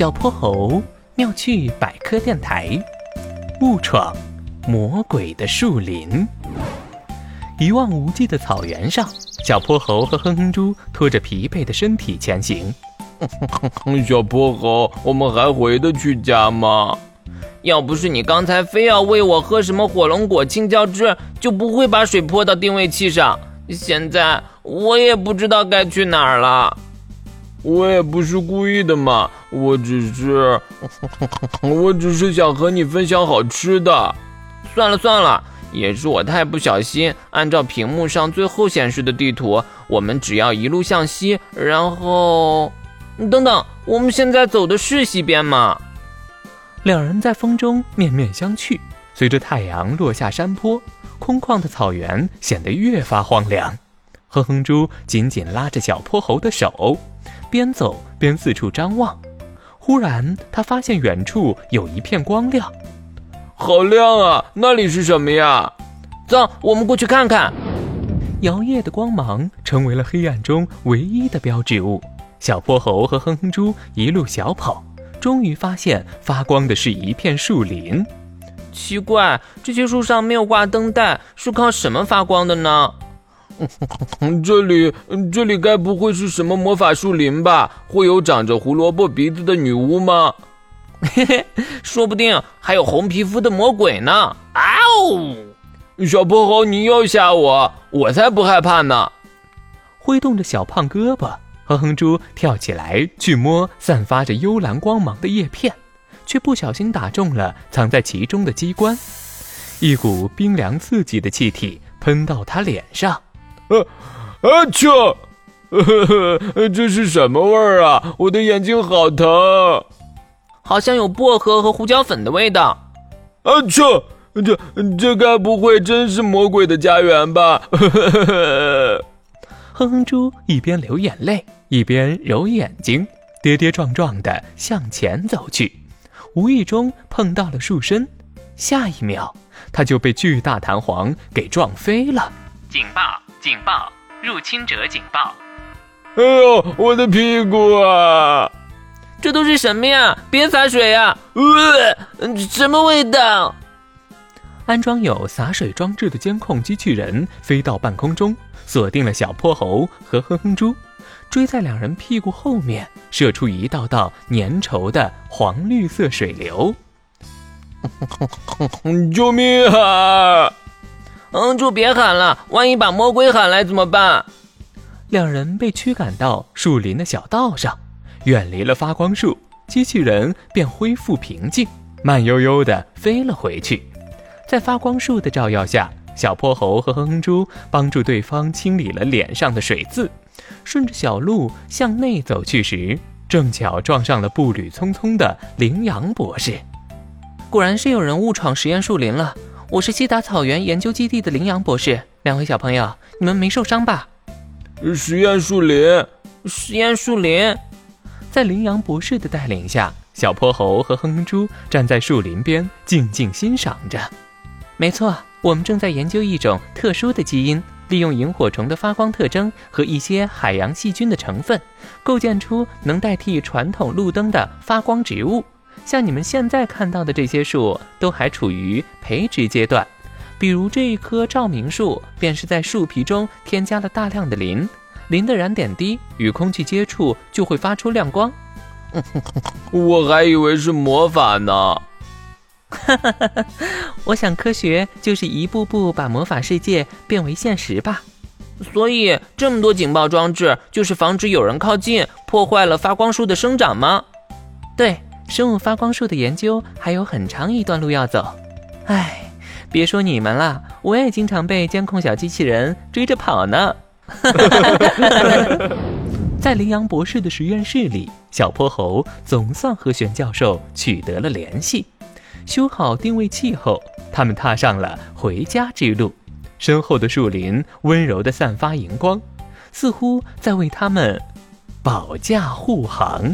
小泼猴妙趣百科电台，误闯魔鬼的树林。一望无际的草原上，小泼猴和哼哼猪拖着疲惫的身体前行。小泼猴，我们还回得去家吗？要不是你刚才非要喂我喝什么火龙果青椒汁，就不会把水泼到定位器上。现在我也不知道该去哪儿了。我也不是故意的嘛，我只是，我只是想和你分享好吃的。算了算了，也是我太不小心。按照屏幕上最后显示的地图，我们只要一路向西，然后，等等，我们现在走的是西边吗？两人在风中面面相觑。随着太阳落下山坡，空旷的草原显得越发荒凉。哼哼猪紧紧拉着小泼猴的手。边走边四处张望，忽然他发现远处有一片光亮，好亮啊！那里是什么呀？走，我们过去看看。摇曳的光芒成为了黑暗中唯一的标志物。小泼猴和哼哼猪一路小跑，终于发现发光的是一片树林。奇怪，这些树上没有挂灯带，是靠什么发光的呢？这里，这里该不会是什么魔法树林吧？会有长着胡萝卜鼻子的女巫吗？嘿嘿，说不定还有红皮肤的魔鬼呢！啊哦，小泼猴，你又吓我，我才不害怕呢！挥动着小胖胳膊，哼哼猪跳起来去摸散发着幽蓝光芒的叶片，却不小心打中了藏在其中的机关，一股冰凉刺激的气体喷到他脸上。啊 啊！切，这是什么味儿啊？我的眼睛好疼，好像有薄荷和胡椒粉的味道。啊切，这这该不会真是魔鬼的家园吧？哼哼猪一边流眼泪，一边揉眼睛，跌跌撞撞地向前走去，无意中碰到了树身，下一秒他就被巨大弹簧给撞飞了。警报！警报！入侵者警报！哎呦，我的屁股啊！这都是什么呀？别洒水呀！呃，什么味道？安装有洒水装置的监控机器人飞到半空中，锁定了小泼猴和哼哼猪，追在两人屁股后面，射出一道道粘稠的黄绿色水流。救命啊！嗯，就别喊了，万一把魔鬼喊来怎么办？两人被驱赶到树林的小道上，远离了发光树，机器人便恢复平静，慢悠悠地飞了回去。在发光树的照耀下，小泼猴和哼哼猪帮助对方清理了脸上的水渍，顺着小路向内走去时，正巧撞上了步履匆匆的羚羊博士。果然是有人误闯实验树林了。我是西达草原研究基地的羚羊博士，两位小朋友，你们没受伤吧？实验树林，实验树林，在羚羊博士的带领下，小泼猴和哼哼猪站在树林边静静欣赏着。没错，我们正在研究一种特殊的基因，利用萤火虫的发光特征和一些海洋细菌的成分，构建出能代替传统路灯的发光植物。像你们现在看到的这些树，都还处于培植阶段。比如这一棵照明树，便是在树皮中添加了大量的磷，磷的燃点低，与空气接触就会发出亮光。我还以为是魔法呢。我想科学就是一步步把魔法世界变为现实吧。所以这么多警报装置，就是防止有人靠近，破坏了发光树的生长吗？对。生物发光术的研究还有很长一段路要走，唉，别说你们了，我也经常被监控小机器人追着跑呢。在羚羊博士的实验室里，小泼猴总算和玄教授取得了联系。修好定位器后，他们踏上了回家之路。身后的树林温柔地散发荧光，似乎在为他们保驾护航。